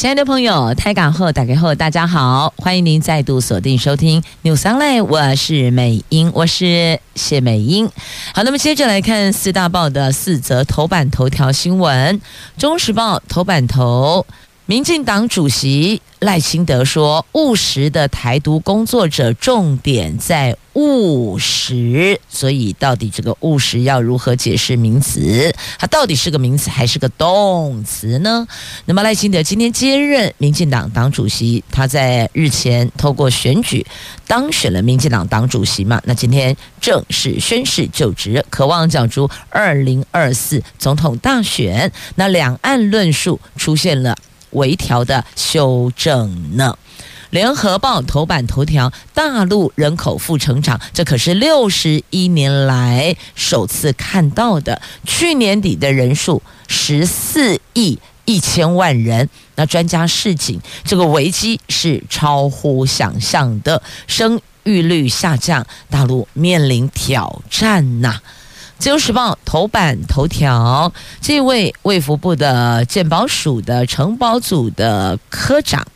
亲爱的朋友，台港后打开后，大家好，欢迎您再度锁定收听 new sunly 我是美英，我是谢美英。好，那么接着来看四大报的四则头版头条新闻，《中时报》头版头，民进党主席。赖清德说：“务实的台独工作者，重点在务实。所以，到底这个务实要如何解释名词？它到底是个名词还是个动词呢？那么，赖清德今天接任民进党党主席，他在日前透过选举当选了民进党党主席嘛？那今天正式宣誓就职，渴望角逐二零二四总统大选。那两岸论述出现了。”微调的修正呢？联合报头版头条：大陆人口负成长，这可是六十一年来首次看到的。去年底的人数十四亿一千万人。那专家示警，这个危机是超乎想象的，生育率下降，大陆面临挑战呐。自由时报头版头条，这位卫福部的鉴宝署的承保组的科长，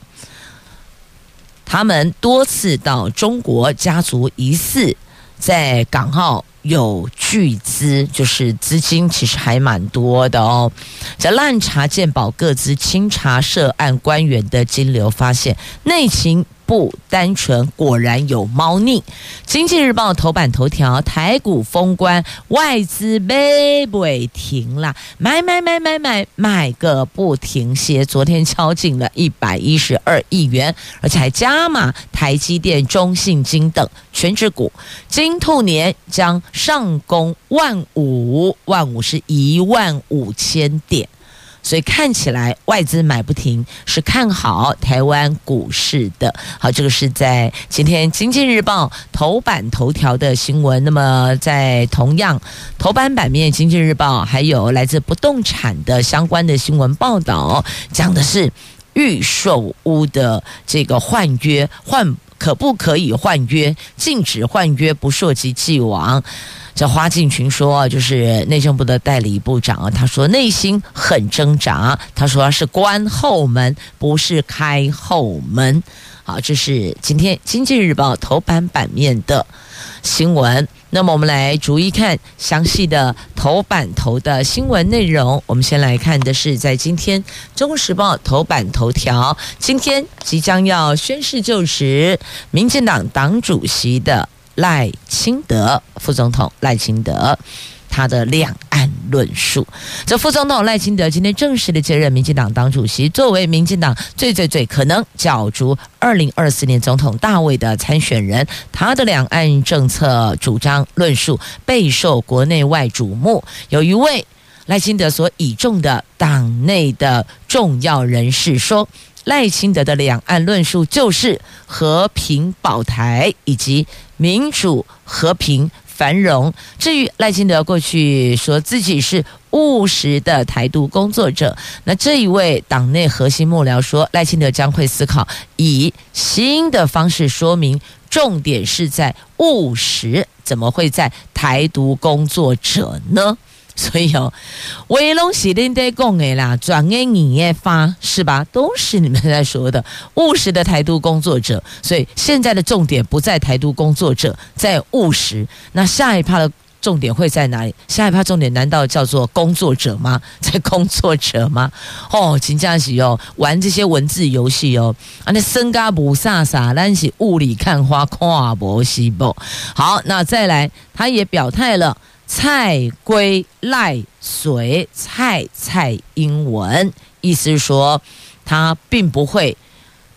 他们多次到中国家族疑似在港澳有巨资，就是资金其实还蛮多的哦。在滥查鉴宝，各资、清查涉案官员的金流，发现内情。不单纯，果然有猫腻。经济日报头版头条：台股封关，外资买不停了，买买买买买买个不停歇。昨天敲进了一百一十二亿元，而且还加码台积电、中信金等全指股。金兔年将上攻万五，万五是一万五千点。所以看起来外资买不停，是看好台湾股市的。好，这个是在今天《经济日报》头版头条的新闻。那么在同样头版版面，《经济日报》还有来自不动产的相关的新闻报道，讲的是预售屋的这个换约换可不可以换约，禁止换约，不涉及既往。这花敬群说，就是内政部的代理部长啊，他说内心很挣扎，他说是关后门，不是开后门。好，这是今天《经济日报》头版版面的新闻。那么我们来逐一看详细的头版头的新闻内容。我们先来看的是在今天《中国时报》头版头条，今天即将要宣誓就职民进党党主席的。赖清德副总统赖清德，他的两岸论述。这副总统赖清德今天正式的接任民进党党主席，作为民进党最最最可能角逐二零二四年总统大位的参选人，他的两岸政策主张论述备受国内外瞩目。有一位赖清德所倚重的党内的重要人士说。赖清德的两岸论述就是和平保台以及民主和平繁荣。至于赖清德过去说自己是务实的台独工作者，那这一位党内核心幕僚说，赖清德将会思考以新的方式说明，重点是在务实，怎么会在台独工作者呢？所以哦，威龙喜林在讲的啦，转给你也发是吧？都是你们在说的务实的台独工作者。所以现在的重点不在台独工作者，在务实。那下一趴的重点会在哪里？下一趴重点难道叫做工作者吗？在工作者吗？哦，请假期哦，玩这些文字游戏哦，啊，那身嘎不飒飒，但是雾里看花，跨博西不。好，那再来，他也表态了。蔡归赖随蔡蔡英文，意思是说，他并不会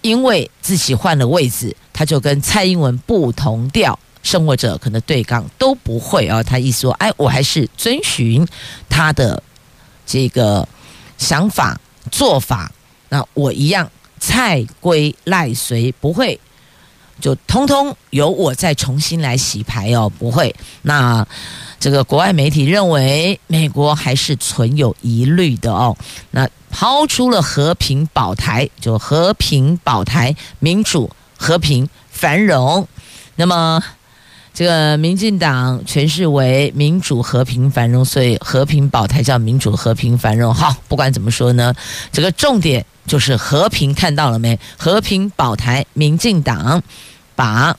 因为自己换了位置，他就跟蔡英文不同调，甚或者可能对杠都不会啊。他意思说，哎，我还是遵循他的这个想法做法，那我一样蔡归赖随不会，就通通由我再重新来洗牌哦，不会那。这个国外媒体认为，美国还是存有疑虑的哦。那抛出了和平保台，就和平保台、民主、和平、繁荣。那么，这个民进党诠释为民主、和平、繁荣，所以和平保台叫民主、和平、繁荣。好，不管怎么说呢，这个重点就是和平，看到了没？和平保台，民进党把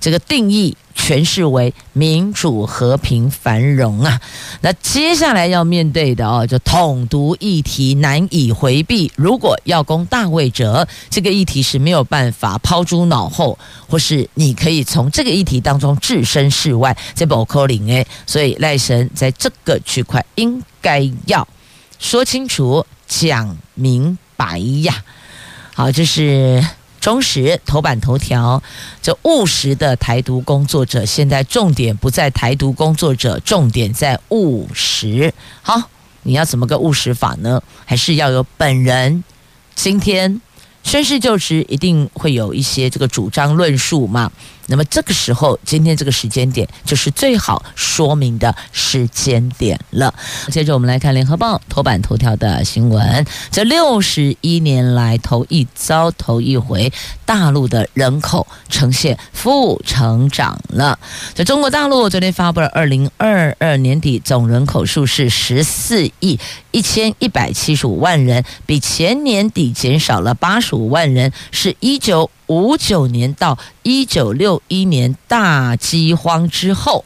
这个定义。诠释为民主、和平、繁荣啊！那接下来要面对的哦，就统独议题难以回避。如果要攻大位者，这个议题是没有办法抛诸脑后，或是你可以从这个议题当中置身事外。这不可零诶，所以赖神在这个区块应该要说清楚、讲明白呀。好，这是。中时头版头条，这务实的台独工作者，现在重点不在台独工作者，重点在务实。好，你要怎么个务实法呢？还是要有本人今天宣誓就职，一定会有一些这个主张论述嘛？那么这个时候，今天这个时间点就是最好说明的时间点了。接着我们来看《联合报》头版头条的新闻：这六十一年来头一遭、头一回，大陆的人口呈现负成长了。在中国大陆昨天发布了二零二二年底总人口数是十四亿一千一百七十五万人，比前年底减少了八十五万人，是一九。五九年到一九六一年大饥荒之后，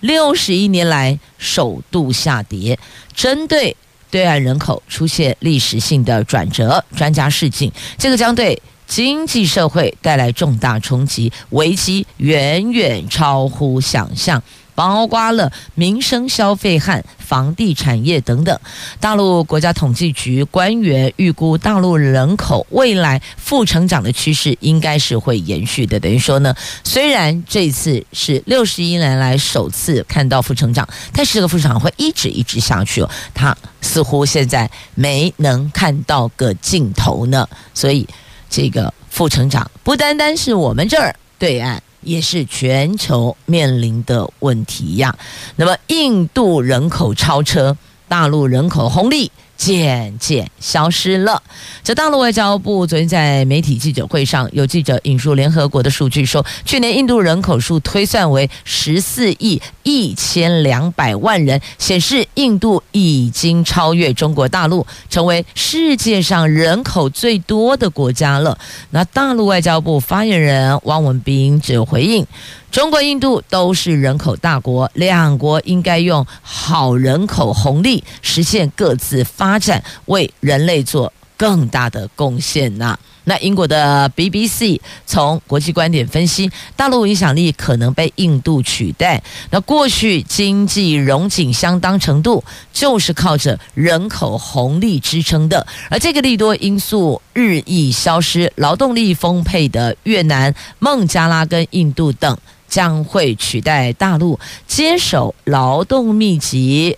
六十一年来首度下跌。针对对岸人口出现历史性的转折，专家示警，这个将对经济社会带来重大冲击，危机远远超乎想象。包括了民生消费和房地产业等等。大陆国家统计局官员预估，大陆人口未来负成长的趋势应该是会延续的。等于说呢，虽然这次是六十一年来首次看到负成长，但是这个负成长会一直一直下去哦。它似乎现在没能看到个尽头呢。所以这个负成长不单单是我们这儿对岸。也是全球面临的问题呀。那么，印度人口超车，大陆人口红利渐渐消失了。这大陆外交部昨天在媒体记者会上，有记者引述联合国的数据说，去年印度人口数推算为十四亿一千两百万人，显示印度已经超越中国大陆，成为世界上人口最多的国家了。那大陆外交部发言人汪文斌只有回应。中国、印度都是人口大国，两国应该用好人口红利实现各自发展，为人类做更大的贡献呐。那英国的 BBC 从国际观点分析，大陆影响力可能被印度取代。那过去经济荣景相当程度就是靠着人口红利支撑的，而这个利多因素日益消失，劳动力丰沛的越南、孟加拉跟印度等。将会取代大陆接手劳动密集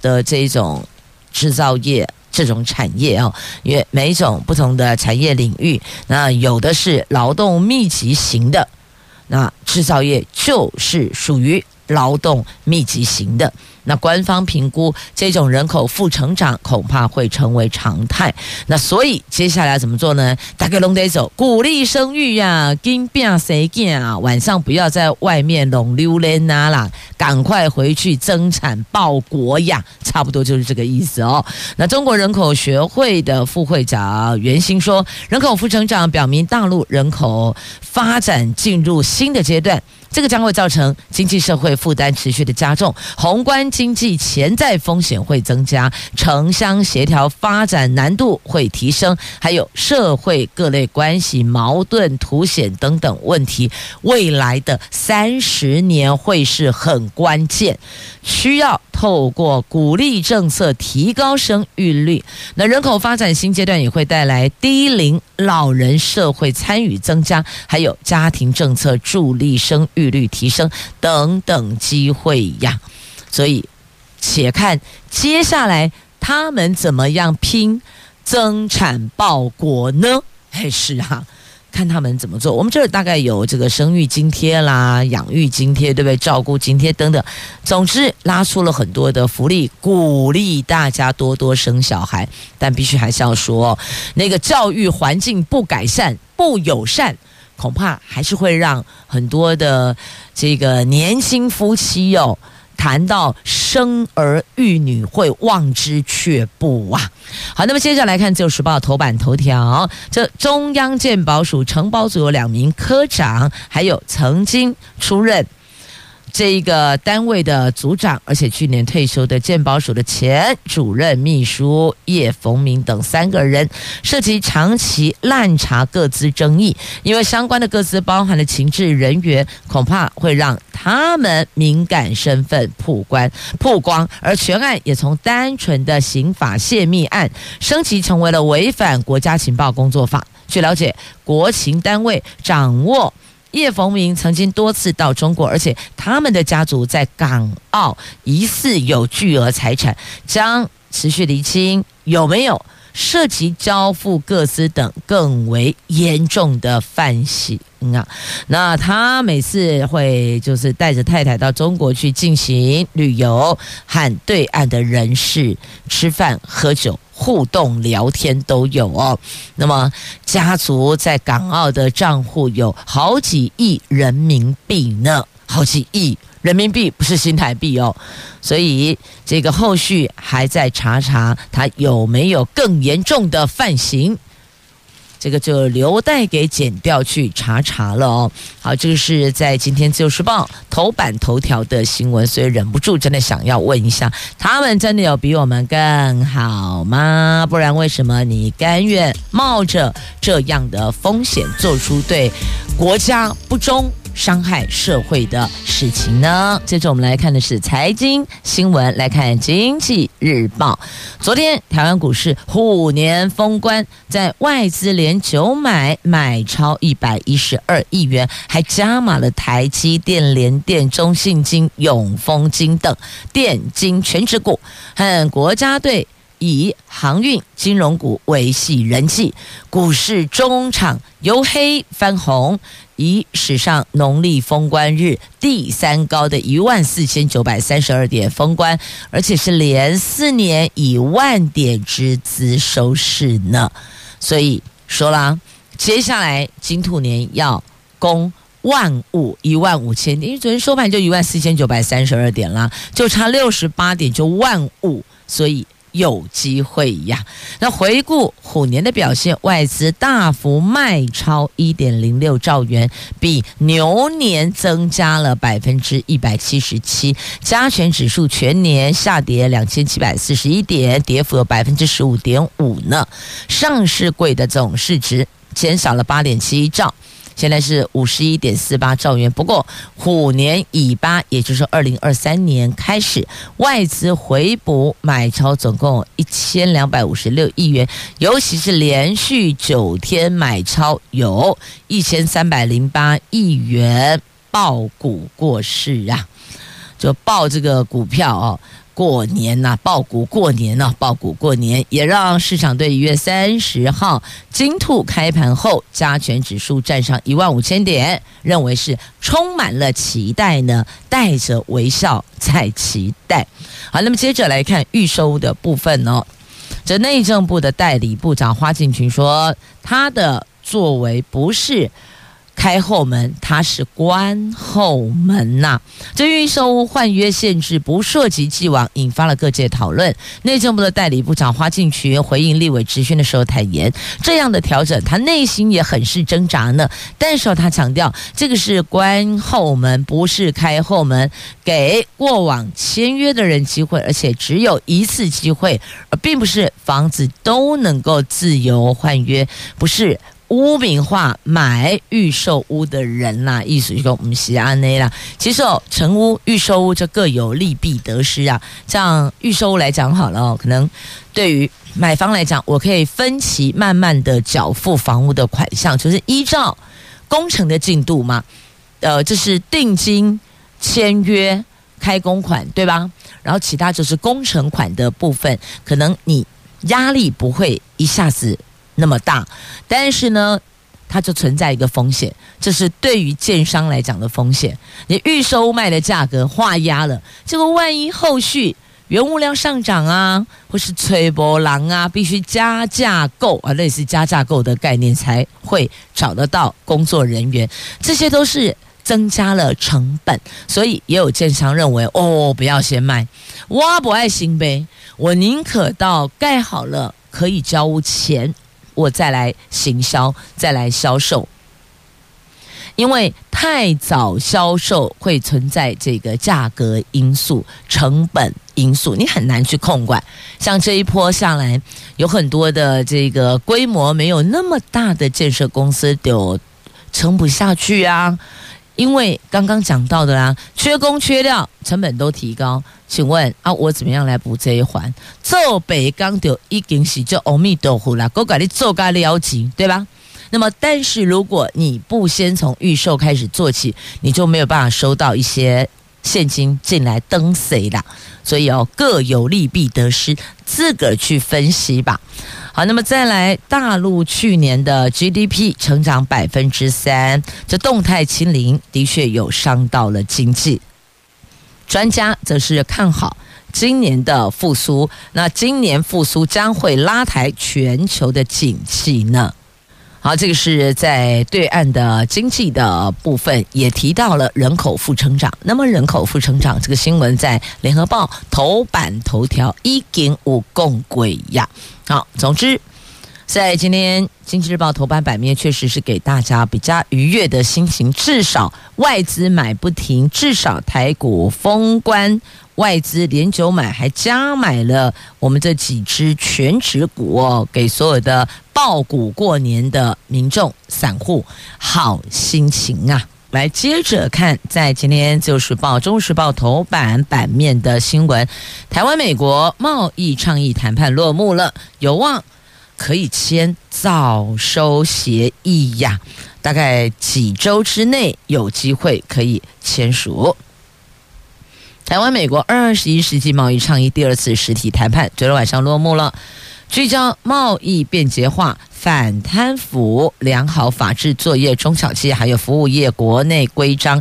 的这种制造业这种产业哦，因为每一种不同的产业领域，那有的是劳动密集型的，那制造业就是属于劳动密集型的。那官方评估，这种人口负成长恐怕会成为常态。那所以接下来怎么做呢？大概拢得走，鼓励生育呀，跟变谁见啊？晚上不要在外面拢溜连呐啦，赶快回去增产报国呀，差不多就是这个意思哦。那中国人口学会的副会长袁兴说，人口负成长表明大陆人口发展进入新的阶段。这个将会造成经济社会负担持续的加重，宏观经济潜在风险会增加，城乡协调发展难度会提升，还有社会各类关系矛盾凸显等等问题。未来的三十年会是很关键，需要透过鼓励政策提高生育率。那人口发展新阶段也会带来低龄老人社会参与增加，还有家庭政策助力生育率提升等等机会呀，所以且看接下来他们怎么样拼增产报国呢？还是哈，看他们怎么做。我们这儿大概有这个生育津贴啦、养育津贴，对不对？照顾津贴等等，总之拉出了很多的福利，鼓励大家多多生小孩。但必须还是要说，那个教育环境不改善、不友善，恐怕还是会让很多的这个年轻夫妻哦。谈到生儿育女，会望之却步啊！好，那么接下来看《自由时报》头版头条，这中央鉴宝署承包组有两名科长，还有曾经出任。这一个单位的组长，而且去年退休的鉴宝署的前主任秘书叶逢明等三个人，涉及长期滥查各资争议，因为相关的各资包含了情治人员，恐怕会让他们敏感身份曝光曝光，而全案也从单纯的刑法泄密案升级成为了违反国家情报工作法。据了解，国情单位掌握。叶逢明曾经多次到中国，而且他们的家族在港澳疑似有巨额财产，将持续厘清有没有涉及交付各司等更为严重的犯行啊。那他每次会就是带着太太到中国去进行旅游，和对岸的人士吃饭喝酒。互动聊天都有哦，那么家族在港澳的账户有好几亿人民币呢，好几亿人民币不是新台币哦，所以这个后续还在查查他有没有更严重的犯行。这个就留待给检调去查查了哦。好，这个是在今天《自由时报》头版头条的新闻，所以忍不住真的想要问一下：他们真的有比我们更好吗？不然为什么你甘愿冒着这样的风险，做出对国家不忠？伤害社会的事情呢？接着我们来看的是财经新闻，来看《经济日报》。昨天台湾股市虎年封关，在外资连九买买超一百一十二亿元，还加码了台积电、联电、中信金、永丰金等电金全值股，和国家队以航运金融股维系人气，股市中场由黑翻红。以史上农历封关日第三高的一万四千九百三十二点封关，而且是连四年以万点之资收市呢。所以说啦，接下来金兔年要攻万五一万五千点，因为昨天收盘就一万四千九百三十二点啦，就差六十八点就万五，所以。有机会呀！那回顾虎年的表现，外资大幅卖超一点零六兆元，比牛年增加了百分之一百七十七。加权指数全年下跌两千七百四十一点，跌幅有百分之十五点五呢。上市柜的总市值减少了八点七兆。现在是五十一点四八兆元，不过虎年已巴，也就是二零二三年开始，外资回补买超总共一千两百五十六亿元，尤其是连续九天买超有一千三百零八亿元抱股过市啊，就抱这个股票哦。过年呐、啊，抱股过年呐、啊，抱股过年，也让市场对一月三十号金兔开盘后加权指数站上一万五千点，认为是充满了期待呢，带着微笑在期待。好，那么接着来看预收的部分哦，这内政部的代理部长花敬群说，他的作为不是。开后门，它是关后门呐、这预售屋换约限制不涉及既往，引发了各界讨论。内政部的代理部长花敬群回应立委质询的时候坦言，这样的调整他内心也很是挣扎呢。但是他强调，这个是关后门，不是开后门，给过往签约的人机会，而且只有一次机会，而并不是房子都能够自由换约，不是。污名化买预售屋的人呐、啊，意思就是说我们西安内啦。其实哦，成屋、预售屋这各有利弊得失啊。像预售屋来讲好了，可能对于买方来讲，我可以分期慢慢的缴付房屋的款项，就是依照工程的进度嘛。呃，这是定金、签约、开工款，对吧？然后其他就是工程款的部分，可能你压力不会一下子。那么大，但是呢，它就存在一个风险，这是对于建商来讲的风险。你预售卖的价格画押了，这个万一后续原物料上涨啊，或是吹波浪啊，必须加价购啊，类似加价购的概念才会找得到工作人员，这些都是增加了成本。所以也有建商认为，哦，不要先卖，挖不爱新呗，我宁可到盖好了可以交屋前。我再来行销，再来销售，因为太早销售会存在这个价格因素、成本因素，你很难去控管。像这一波下来，有很多的这个规模没有那么大的建设公司都撑不下去啊。因为刚刚讲到的啦，缺工缺料，成本都提高。请问啊，我怎么样来补这一环？做北港就一定是叫阿弥陀佛啦，我给你做个了结，对吧？那么，但是如果你不先从预售开始做起，你就没有办法收到一些现金进来登谁啦。所以哦，各有利弊得失，自个儿去分析吧。好，那么再来，大陆去年的 GDP 成长百分之三，这动态清零的确有伤到了经济。专家则是看好今年的复苏，那今年复苏将会拉抬全球的景气呢？好，这个是在对岸的经济的部分，也提到了人口负成长。那么人口负成长这个新闻在联合报头版头条一点五共轨呀。好，总之在今天经济日报头版版面确实是给大家比较愉悦的心情，至少外资买不停，至少台股封关。外资连九买，还加买了我们这几只全职股哦，给所有的爆股过年的民众、散户好心情啊！来接着看，在今天《就是报》《中时报》头版版面的新闻，台湾美国贸易倡议谈判落幕了，有望可以签早收协议呀，大概几周之内有机会可以签署。台湾美国二十一世纪贸易倡议第二次实体谈判，昨天晚上落幕了，聚焦贸易便捷化。反贪腐、良好法治作业、中小企业还有服务业国内规章。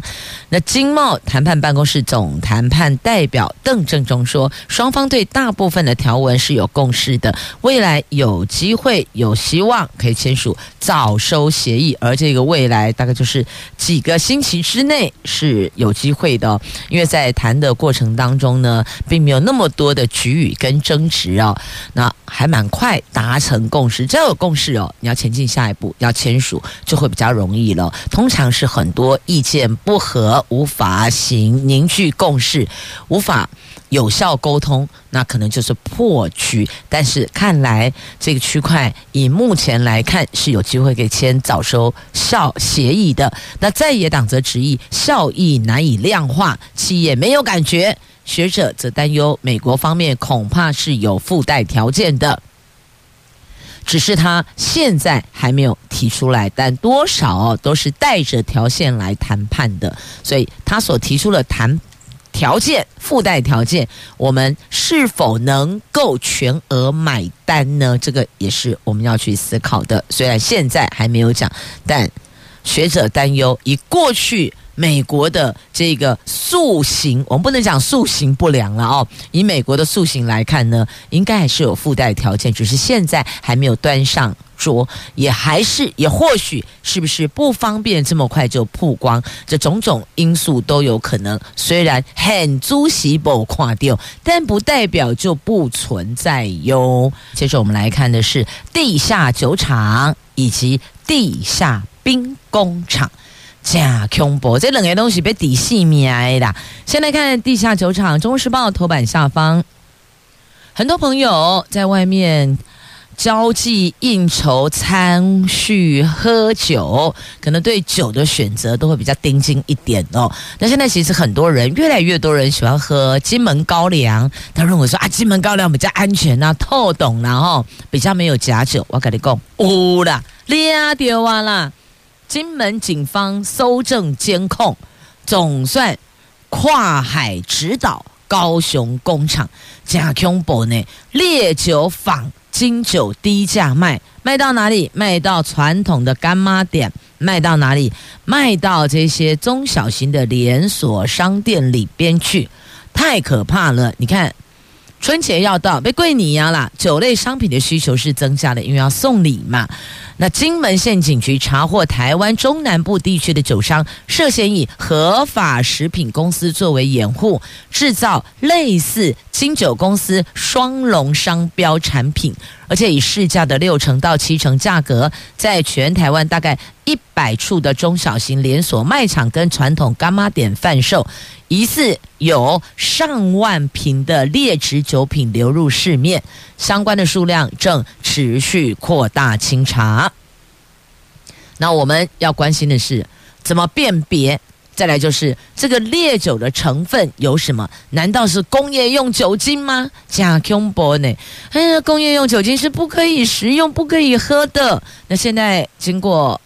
那经贸谈判办公室总谈判代表邓正中说，双方对大部分的条文是有共识的，未来有机会、有希望可以签署早收协议，而这个未来大概就是几个星期之内是有机会的，因为在谈的过程当中呢，并没有那么多的局域跟争执啊，那还蛮快达成共识，只要有共识。哦，你要前进下一步，要签署就会比较容易了。通常是很多意见不合，无法行凝聚共识，无法有效沟通，那可能就是破局。但是看来这个区块以目前来看是有机会给签早收效协议的。那在野党则质疑效益难以量化，企业没有感觉。学者则担忧美国方面恐怕是有附带条件的。只是他现在还没有提出来，但多少都是带着条件来谈判的，所以他所提出的谈条件、附带条件，我们是否能够全额买单呢？这个也是我们要去思考的。虽然现在还没有讲，但学者担忧以过去。美国的这个塑形，我们不能讲塑形不良了哦。以美国的塑形来看呢，应该还是有附带条件，只是现在还没有端上桌，也还是也或许是不是不方便这么快就曝光，这种种因素都有可能。虽然很足喜不垮掉，但不代表就不存在哟。接着我们来看的是地下酒厂以及地下兵工厂。假恐怖，这两个东西被底细灭啦。先来看地下酒厂，《中时报》头版下方，很多朋友在外面交际应酬、餐叙喝酒，可能对酒的选择都会比较盯紧一点哦。那现在其实很多人，越来越多人喜欢喝金门高粱，他认为说啊，金门高粱比较安全啊，透懂然后比较没有假酒。我跟你讲，有啦，抓到啊啦。金门警方搜证监控，总算跨海直捣高雄工厂加恐怖呢，烈酒仿金酒低价卖，卖到哪里？卖到传统的干妈店，卖到哪里？卖到这些中小型的连锁商店里边去，太可怕了！你看。春节要到，被贵你呀啦！酒类商品的需求是增加的，因为要送礼嘛。那金门县警局查获台湾中南部地区的酒商涉嫌以合法食品公司作为掩护，制造类似金酒公司双龙商标产品，而且以市价的六成到七成价格，在全台湾大概一百处的中小型连锁卖场跟传统干妈店贩售。疑似有上万瓶的劣质酒品流入市面，相关的数量正持续扩大清查。那我们要关心的是怎么辨别？再来就是这个烈酒的成分有什么？难道是工业用酒精吗？假恐怖呢？哎呀，工业用酒精是不可以食用、不可以喝的。那现在经过。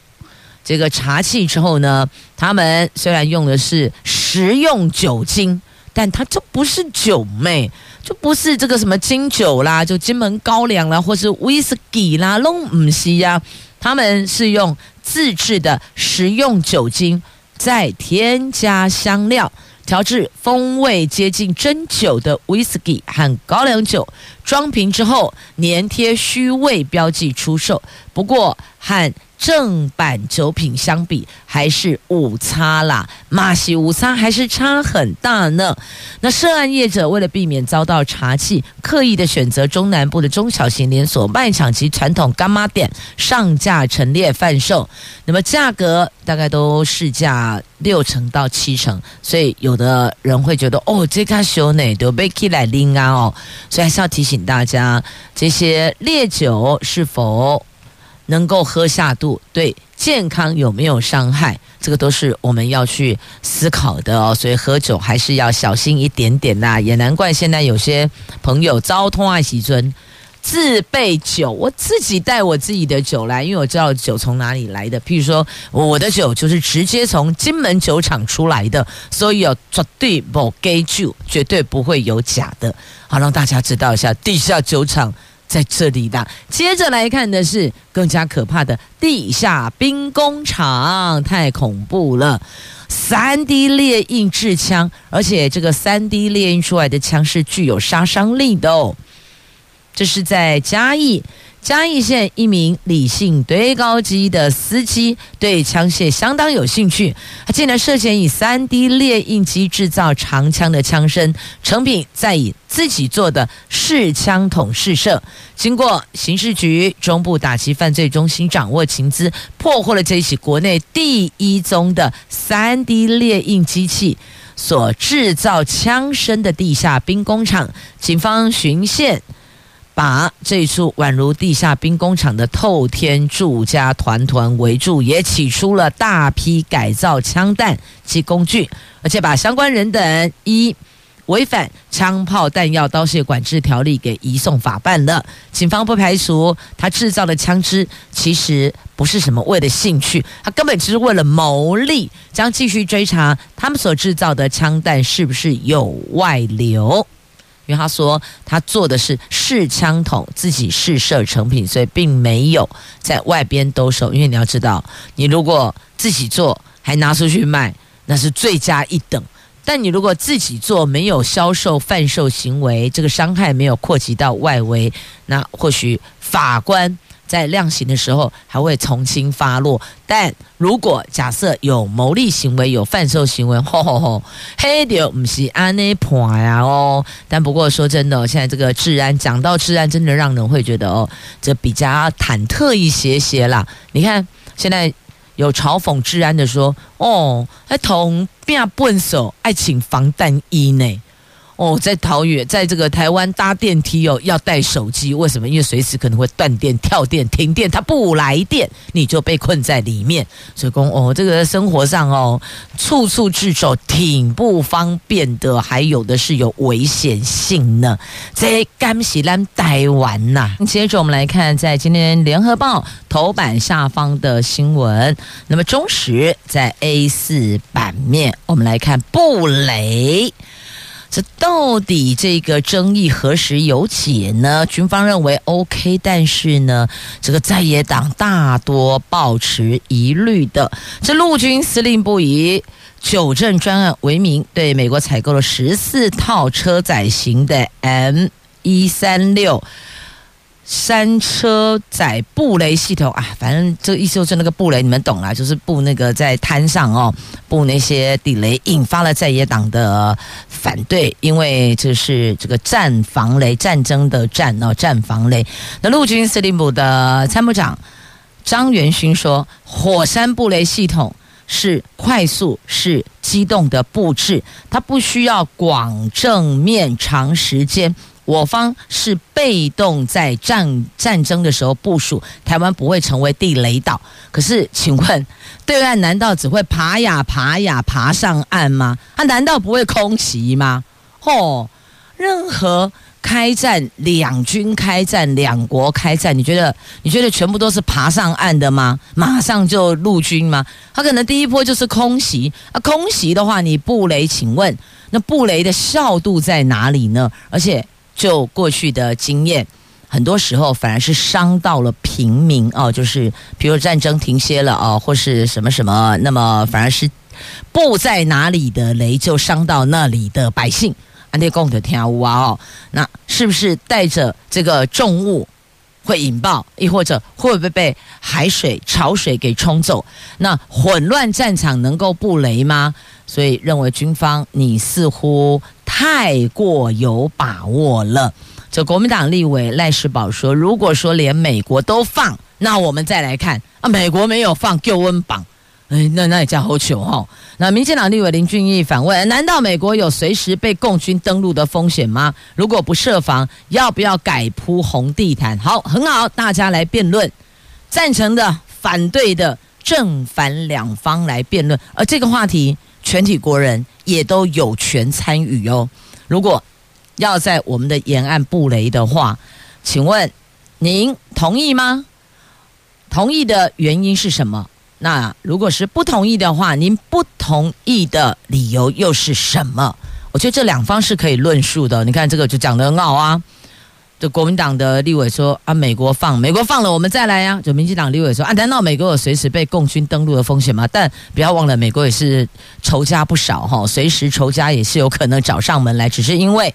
这个查缉之后呢，他们虽然用的是食用酒精，但它就不是酒妹，就不是这个什么金酒啦，就金门高粱啦，或是威士忌啦，拢唔是呀。他们是用自制的食用酒精，再添加香料，调制风味接近真酒的威士忌和高粱酒，装瓶之后粘贴虚伪标记出售。不过和正版酒品相比还是误差啦，马西误差还是差很大呢。那涉案业者为了避免遭到查缉，刻意的选择中南部的中小型连锁卖场及传统干妈店上架陈列贩售，那么价格大概都市价六成到七成，所以有的人会觉得哦，这卡小呢都被起来拎啊哦，所以还是要提醒大家，这些烈酒是否能够喝下肚，对健康有没有伤害？这个都是我们要去思考的哦。所以喝酒还是要小心一点点呐。也难怪现在有些朋友遭通爱喜尊自备酒，我自己带我自己的酒来，因为我知道酒从哪里来的。譬如说，我的酒就是直接从金门酒厂出来的，所以有绝对不给酒，绝对不会有假的。好，让大家知道一下地下酒厂。在这里的，接着来看的是更加可怕的地下兵工厂，太恐怖了三 D 列印制枪，而且这个三 D 列印出来的枪是具有杀伤力的哦。这是在嘉义。嘉义县一名李姓堆高机的司机对枪械相当有兴趣，他竟然涉嫌以 3D 列印机制造长枪的枪身成品，再以自己做的试枪筒试射。经过刑事局中部打击犯罪中心掌握情资，破获了这起国内第一宗的 3D 列印机器所制造枪身的地下兵工厂。警方循线。把这处宛如地下兵工厂的透天住家团团围住，也起出了大批改造枪弹及工具，而且把相关人等一违反枪炮弹药刀械管制条例给移送法办了。警方不排除他制造的枪支其实不是什么为了兴趣，他根本只是为了牟利，将继续追查他们所制造的枪弹是不是有外流。因为他说他做的是试枪筒，自己试射成品，所以并没有在外边兜售。因为你要知道，你如果自己做还拿出去卖，那是罪加一等。但你如果自己做没有销售贩售行为，这个伤害没有扩及到外围，那或许法官。在量刑的时候还会从轻发落，但如果假设有牟利行为、有贩售行为，吼吼吼，黑的不是安内破呀哦。但不过说真的，现在这个治安，讲到治安，真的让人会觉得哦，这比较忐忑一些些啦。你看现在有嘲讽治安的说，哦，还同变笨手爱请防弹衣呢。哦，在桃园，在这个台湾搭电梯哦，要带手机，为什么？因为随时可能会断电、跳电、停电，它不来电，你就被困在里面。所以公哦，这个生活上哦，处处掣肘，挺不方便的，还有的是有危险性呢。在甘喜兰台湾呐。接着我们来看，在今天联合报头版下方的新闻，那么中时在 A 四版面，我们来看布雷。这到底这个争议何时有解呢？军方认为 OK，但是呢，这个在野党大多抱持疑虑的。这陆军司令部以九正专案为名，对美国采购了十四套车载型的 M 一三六。山车载布雷系统啊，反正这个意思就是那个布雷，你们懂啦，就是布那个在滩上哦，布那些地雷，引发了在野党的反对，因为这是这个战防雷，战争的战哦，战防雷。那陆军司令部的参谋长张元勋说，火山布雷系统是快速、是机动的布置，它不需要广正面长时间。我方是被动在战战争的时候部署，台湾不会成为地雷岛。可是，请问对岸难道只会爬呀爬呀爬上岸吗？他难道不会空袭吗？哦，任何开战，两军开战，两国开战，你觉得你觉得全部都是爬上岸的吗？马上就陆军吗？他可能第一波就是空袭啊，空袭的话，你布雷，请问那布雷的效度在哪里呢？而且。就过去的经验，很多时候反而是伤到了平民哦，就是比如战争停歇了哦，或是什么什么，那么反而是布在哪里的雷就伤到那里的百姓。安内贡的天乌啊哦，那是不是带着这个重物会引爆，亦或者会不会被海水、潮水给冲走？那混乱战场能够布雷吗？所以认为军方你似乎。太过有把握了。这国民党立委赖世宝说：“如果说连美国都放，那我们再来看啊，美国没有放，救温榜，哎，那那也叫好糗哈。”那民进党立委林俊义反问：“难道美国有随时被共军登陆的风险吗？如果不设防，要不要改铺红地毯？”好，很好，大家来辩论，赞成的、反对的，正反两方来辩论。而这个话题，全体国人。也都有权参与哦。如果要在我们的沿岸布雷的话，请问您同意吗？同意的原因是什么？那如果是不同意的话，您不同意的理由又是什么？我觉得这两方是可以论述的。你看这个就讲得很好啊。就国民党的立委说啊，美国放，美国放了，我们再来呀、啊。就民进党立委说啊，难道美国有随时被共军登陆的风险吗？但不要忘了，美国也是仇家不少哈，随时仇家也是有可能找上门来，只是因为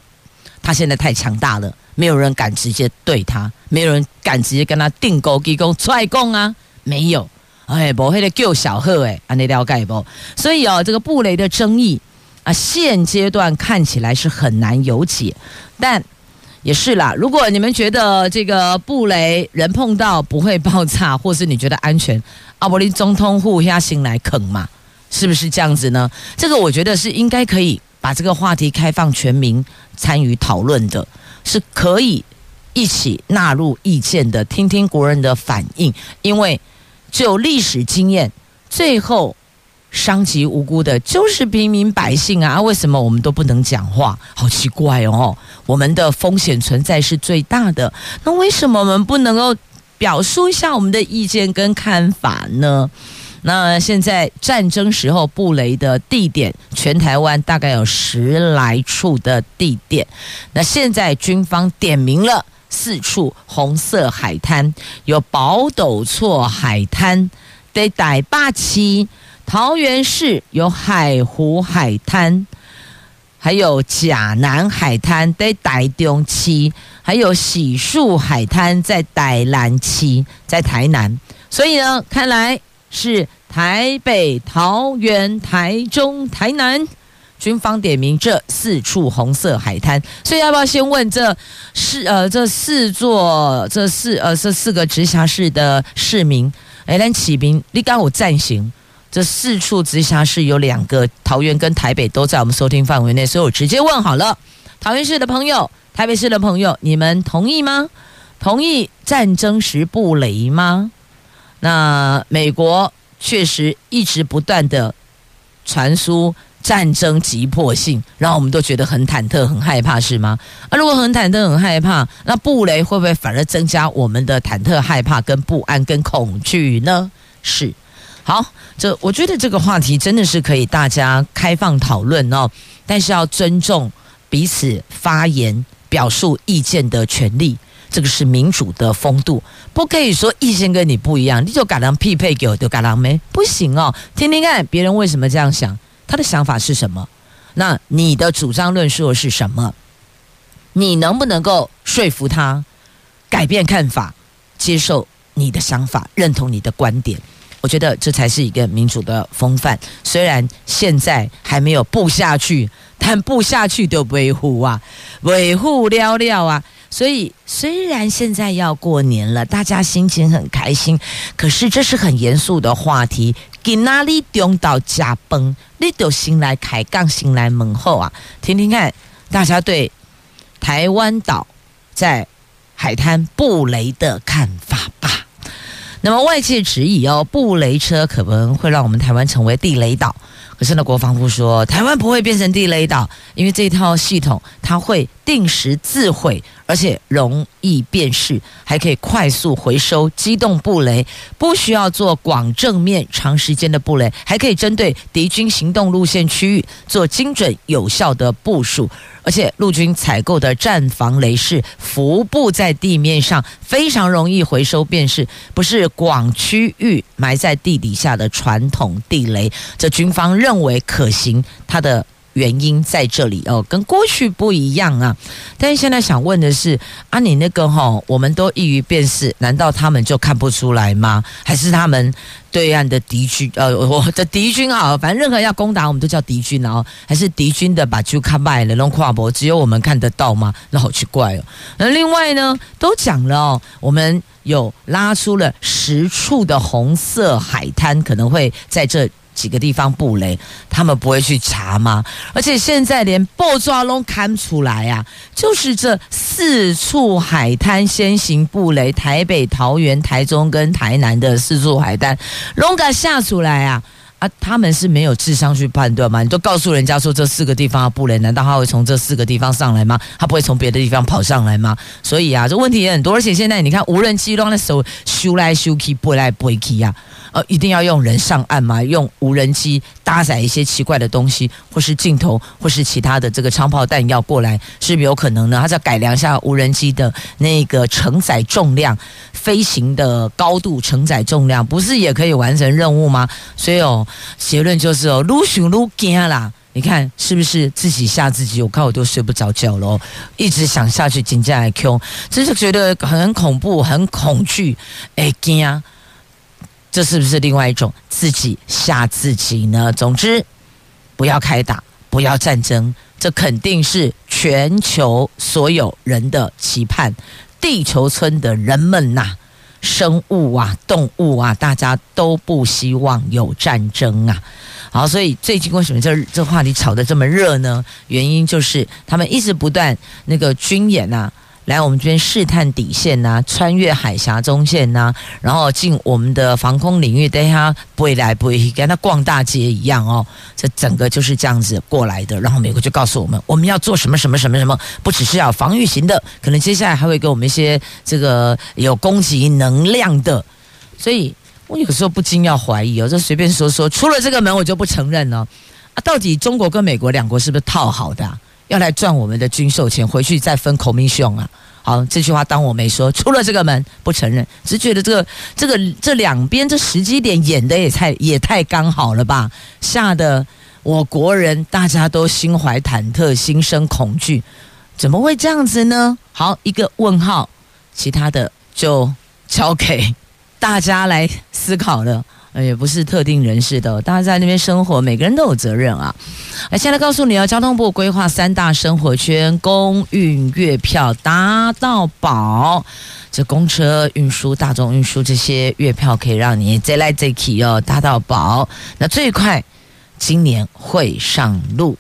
他现在太强大了，没有人敢直接对他，没有人敢直接跟他定勾机勾踹供啊，没有，哎，不会的救小贺哎，安尼了解不？所以哦，这个布雷的争议啊，现阶段看起来是很难有解，但。也是啦，如果你们觉得这个布雷人碰到不会爆炸，或是你觉得安全，阿伯利总统户下心来啃嘛，是不是这样子呢？这个我觉得是应该可以把这个话题开放全民参与讨论的，是可以一起纳入意见的，听听国人的反应，因为就历史经验，最后。伤及无辜的就是平民百姓啊！为什么我们都不能讲话？好奇怪哦！我们的风险存在是最大的，那为什么我们不能够表述一下我们的意见跟看法呢？那现在战争时候布雷的地点，全台湾大概有十来处的地点。那现在军方点名了四处红色海滩，有宝斗错海滩，得逮霸气。桃园市有海湖海滩，还有甲南海滩在台中区，还有喜树海滩在台南区，在台南。所以呢，看来是台北、桃园、台中、台南，军方点名这四处红色海滩。所以要不要先问这四呃这四座这四呃这四个直辖市的市民？哎，咱启明，你敢有赞成？这四处直辖市有两个，桃园跟台北都在我们收听范围内，所以我直接问好了。桃园市的朋友、台北市的朋友，你们同意吗？同意战争时布雷吗？那美国确实一直不断的传输战争急迫性，让我们都觉得很忐忑、很害怕，是吗？啊，如果很忐忑、很害怕，那布雷会不会反而增加我们的忐忑、害怕、跟不安、跟恐惧呢？是。好，这我觉得这个话题真的是可以大家开放讨论哦，但是要尊重彼此发言、表述意见的权利。这个是民主的风度，不可以说意见跟你不一样，你就敢当匹配给我就敢当没不行哦。听听看别人为什么这样想，他的想法是什么？那你的主张论述是什么？你能不能够说服他改变看法，接受你的想法，认同你的观点？我觉得这才是一个民主的风范。虽然现在还没有布下去，但布下去就维护啊，维护了了啊。所以，虽然现在要过年了，大家心情很开心，可是这是很严肃的话题。给哪里丢到家崩？你都先来开杠，先来问候啊！听听看，大家对台湾岛在海滩布雷的看法吧。那么外界质疑哦，布雷车可能会让我们台湾成为地雷岛。可是呢，国防部说，台湾不会变成地雷岛，因为这套系统它会定时自毁。而且容易辨识，还可以快速回收机动布雷，不需要做广正面长时间的布雷，还可以针对敌军行动路线区域做精准有效的部署。而且陆军采购的战防雷是浮布在地面上，非常容易回收辨识，不是广区域埋在地底下的传统地雷。这军方认为可行，它的。原因在这里哦，跟过去不一样啊。但是现在想问的是，啊，你那个哈，我们都易于辨识，难道他们就看不出来吗？还是他们对岸的敌军，呃，我的敌军啊，反正任何要攻打，我们都叫敌军啊，还是敌军的把就看败了，弄跨博，只有我们看得到吗？那好奇怪哦。那另外呢，都讲了哦，我们有拉出了十处的红色海滩，可能会在这。几个地方布雷，他们不会去查吗？而且现在连爆抓拢看出来啊，就是这四处海滩先行布雷，台北、桃园、台中跟台南的四处海滩，拢给下出来啊！啊，他们是没有智商去判断吗？你都告诉人家说这四个地方要布雷，难道他会从这四个地方上来吗？他不会从别的地方跑上来吗？所以啊，这问题也很多。而且现在你看，无人机都在手修来修去，飞来飞去呀。呃，一定要用人上岸吗？用无人机搭载一些奇怪的东西，或是镜头，或是其他的这个枪炮弹药过来，是不是有可能呢？他再改良一下无人机的那个承载重量、飞行的高度、承载重量，不是也可以完成任务吗？所以哦，结论就是哦，愈想愈惊啦！你看是不是自己吓自己？我看我都睡不着觉了，一直想下去紧张来 Q，真是觉得很恐怖、很恐惧，哎惊！这是不是另外一种自己吓自己呢？总之，不要开打，不要战争，这肯定是全球所有人的期盼。地球村的人们呐、生物啊，动物啊，大家都不希望有战争啊。好，所以最近为什么这这话题炒得这么热呢？原因就是他们一直不断那个军演啊。来我们这边试探底线呐、穿越海峡中线呐、然后进我们的防空领域，等一下不会来不会，跟他逛大街一样哦。这整个就是这样子过来的。然后美国就告诉我们，我们要做什么什么什么什么，不只是要防御型的，可能接下来还会给我们一些这个有攻击能量的。所以我有时候不禁要怀疑哦，这随便说说，出了这个门我就不承认了。啊，到底中国跟美国两国是不是套好的、啊？要来赚我们的军售钱，回去再分 commission 啊！好，这句话当我没说，出了这个门不承认，只觉得这个这个这两边这时机点演的也太也太刚好了吧，吓得我国人大家都心怀忐忑，心生恐惧，怎么会这样子呢？好，一个问号，其他的就交给大家来思考了。也不是特定人士的，大家在那边生活，每个人都有责任啊。来，现在告诉你哦，交通部规划三大生活圈，公运月票搭到饱。这公车运输、大众运输这些月票可以让你再来再去哦，搭到饱。那最快今年会上路，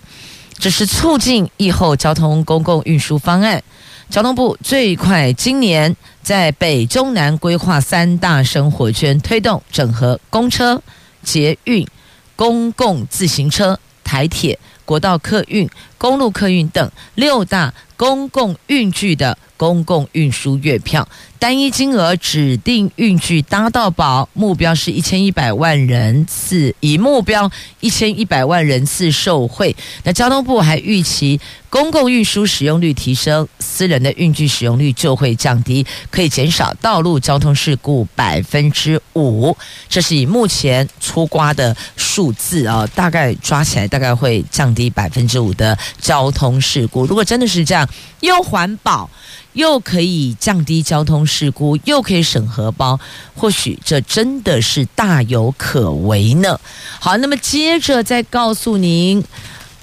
这是促进疫后交通公共运输方案。交通部最快今年在北中南规划三大生活圈，推动整合公车、捷运、公共自行车、台铁、国道客运、公路客运等六大公共运具的公共运输月票。单一金额指定运具搭到保，目标是一千一百万人次，以目标一千一百万人次受惠。那交通部还预期，公共运输使用率提升，私人的运具使用率就会降低，可以减少道路交通事故百分之五。这是以目前粗瓜的数字啊，大概抓起来大概会降低百分之五的交通事故。如果真的是这样，又环保。又可以降低交通事故，又可以省荷包，或许这真的是大有可为呢。好，那么接着再告诉您，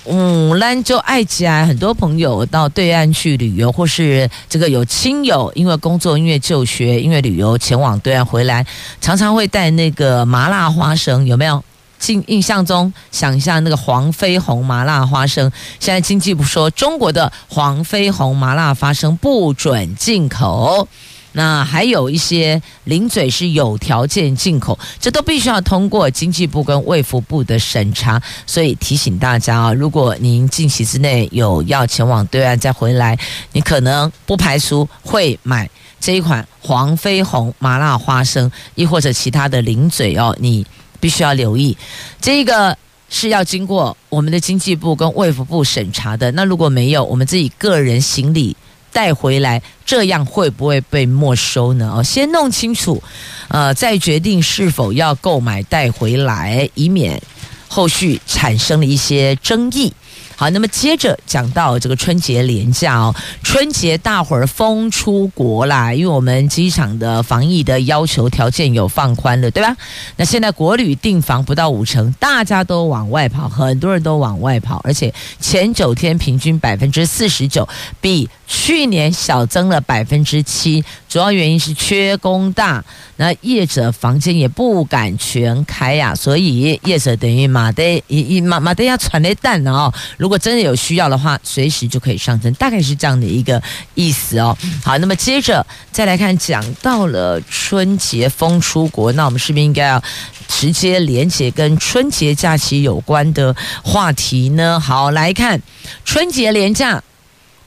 嗯，兰州爱家很多朋友到对岸去旅游，或是这个有亲友因为工作、因为就学、因为旅游前往对岸回来，常常会带那个麻辣花生，有没有？印印象中，想一下那个黄飞鸿麻辣花生。现在经济部说，中国的黄飞鸿麻辣花生不准进口。那还有一些零嘴是有条件进口，这都必须要通过经济部跟卫福部的审查。所以提醒大家啊，如果您近期之内有要前往对岸再回来，你可能不排除会买这一款黄飞鸿麻辣花生，亦或者其他的零嘴哦，你。必须要留意，这个是要经过我们的经济部跟卫福部审查的。那如果没有，我们自己个人行李带回来，这样会不会被没收呢？哦，先弄清楚，呃，再决定是否要购买带回来，以免后续产生了一些争议。好，那么接着讲到这个春节连假哦，春节大伙儿疯出国啦，因为我们机场的防疫的要求条件有放宽了，对吧？那现在国旅订房不到五成，大家都往外跑，很多人都往外跑，而且前九天平均百分之四十九，比去年小增了百分之七，主要原因是缺工大，那业者房间也不敢全开呀、所以业者等于马得一一马马得要传的蛋哦，如果真的有需要的话，随时就可以上升，大概是这样的一个意思哦。好，那么接着再来看，讲到了春节风出国，那我们是不是应该要直接连接跟春节假期有关的话题呢？好，来看春节连假，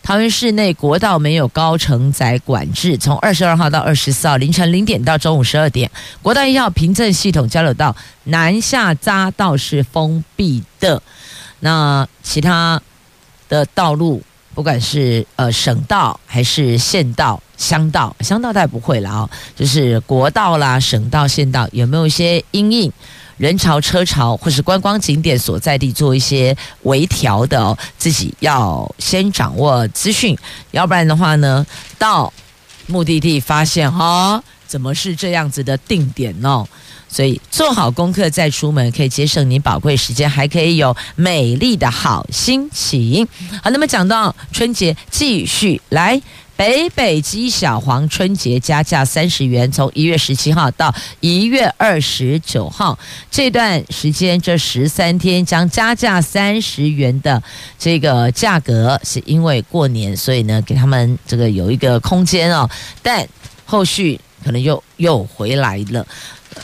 桃园市内国道没有高承载管制，从二十二号到二十四号凌晨零点到中午十二点，国道一号平镇系统交流道南下匝道是封闭的。那其他的道路，不管是呃省道还是县道、乡道，乡道大概不会了哦，就是国道啦、省道、县道，有没有一些阴影人潮、车潮或是观光景点所在地做一些微调的哦？自己要先掌握资讯，要不然的话呢，到目的地发现哈、怎么是这样子的定点哦？所以做好功课再出门，可以节省你宝贵时间，还可以有美丽的好心情。好，那么讲到春节，继续来北北鸡小黄春节加价三十元，从一月十七号到一月二十九号这段时间，这十三天将加价三十元的这个价格，是因为过年，所以呢给他们这个有一个空间哦，但后续可能又又回来了。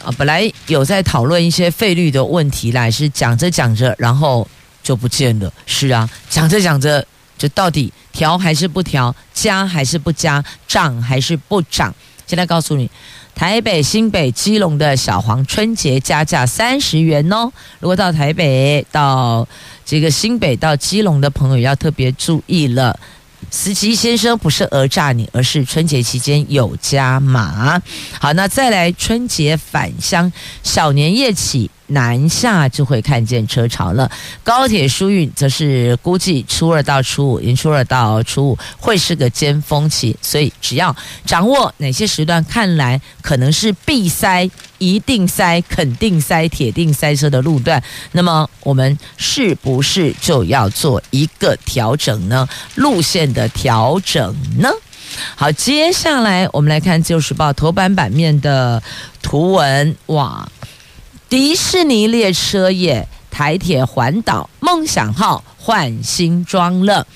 啊，本来有在讨论一些费率的问题来，是讲着讲着，然后就不见了。是啊，讲着讲着，就到底调还是不调，加还是不加，涨还是不涨？现在告诉你，台北、新北、基隆的小黄春节加价三十元哦。如果到台北、到这个新北、到基隆的朋友，要特别注意了。司机先生不是讹诈你，而是春节期间有加码。好，那再来春节返乡，小年夜起。南下就会看见车潮了。高铁疏运则是估计初二到初五，年初二到初五会是个尖峰期，所以只要掌握哪些时段看来可能是必塞、一定塞、肯定塞、铁定塞车的路段，那么我们是不是就要做一个调整呢？路线的调整呢？好，接下来我们来看《自由时报》头版版面的图文，哇！迪士尼列车也台铁环岛梦想号换新装了，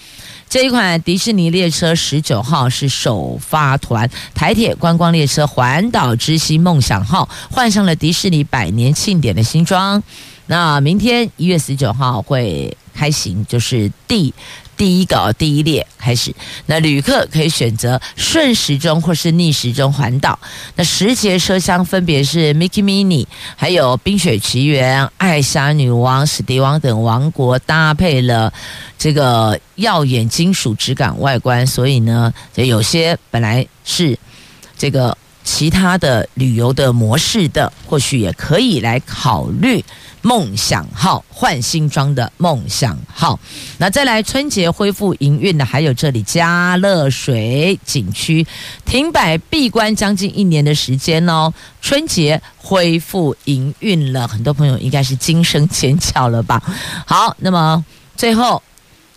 这一款迪士尼列车十九号是首发团，台铁观光列车环岛之星梦想号换上了迪士尼百年庆典的新装，那明天一月十九号会开行，就是第第一个第一列开始，那旅客可以选择顺时钟或是逆时钟环岛。那十节车厢分别是 Mickey Mini，还有冰雪奇缘、艾莎女王、史迪王等王国，搭配了这个耀眼金属质感外观，所以呢，有些本来是这个其他的旅游的模式的，或许也可以来考虑。梦想号换新装的梦想号，那再来春节恢复营运的还有这里加乐水景区，停摆闭关将近一年的时间哦，春节恢复营运了，很多朋友应该是惊声尖叫了吧？好，那么最后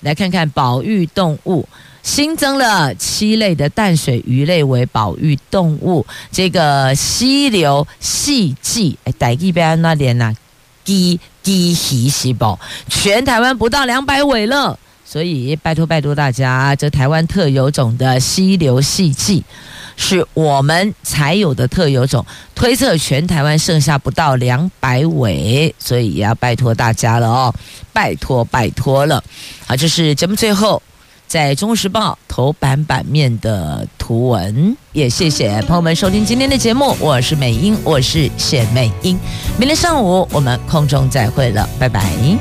来看看保育动物，新增了七类的淡水鱼类为保育动物，这个溪流细鲫，哎，台语要怎念啊？低低稀细胞，全台湾不到两百尾了，所以拜托拜托大家，这台湾特有种的溪流细鲫是我们才有的特有种，推测全台湾剩下不到两百尾，所以也要拜托大家了哦，拜托拜托了。好，这是节目最后。在《中国时报》头版版面的图文，也谢谢朋友们收听今天的节目。我是美英，我是谢美英。明天上午我们空中再会了，拜拜。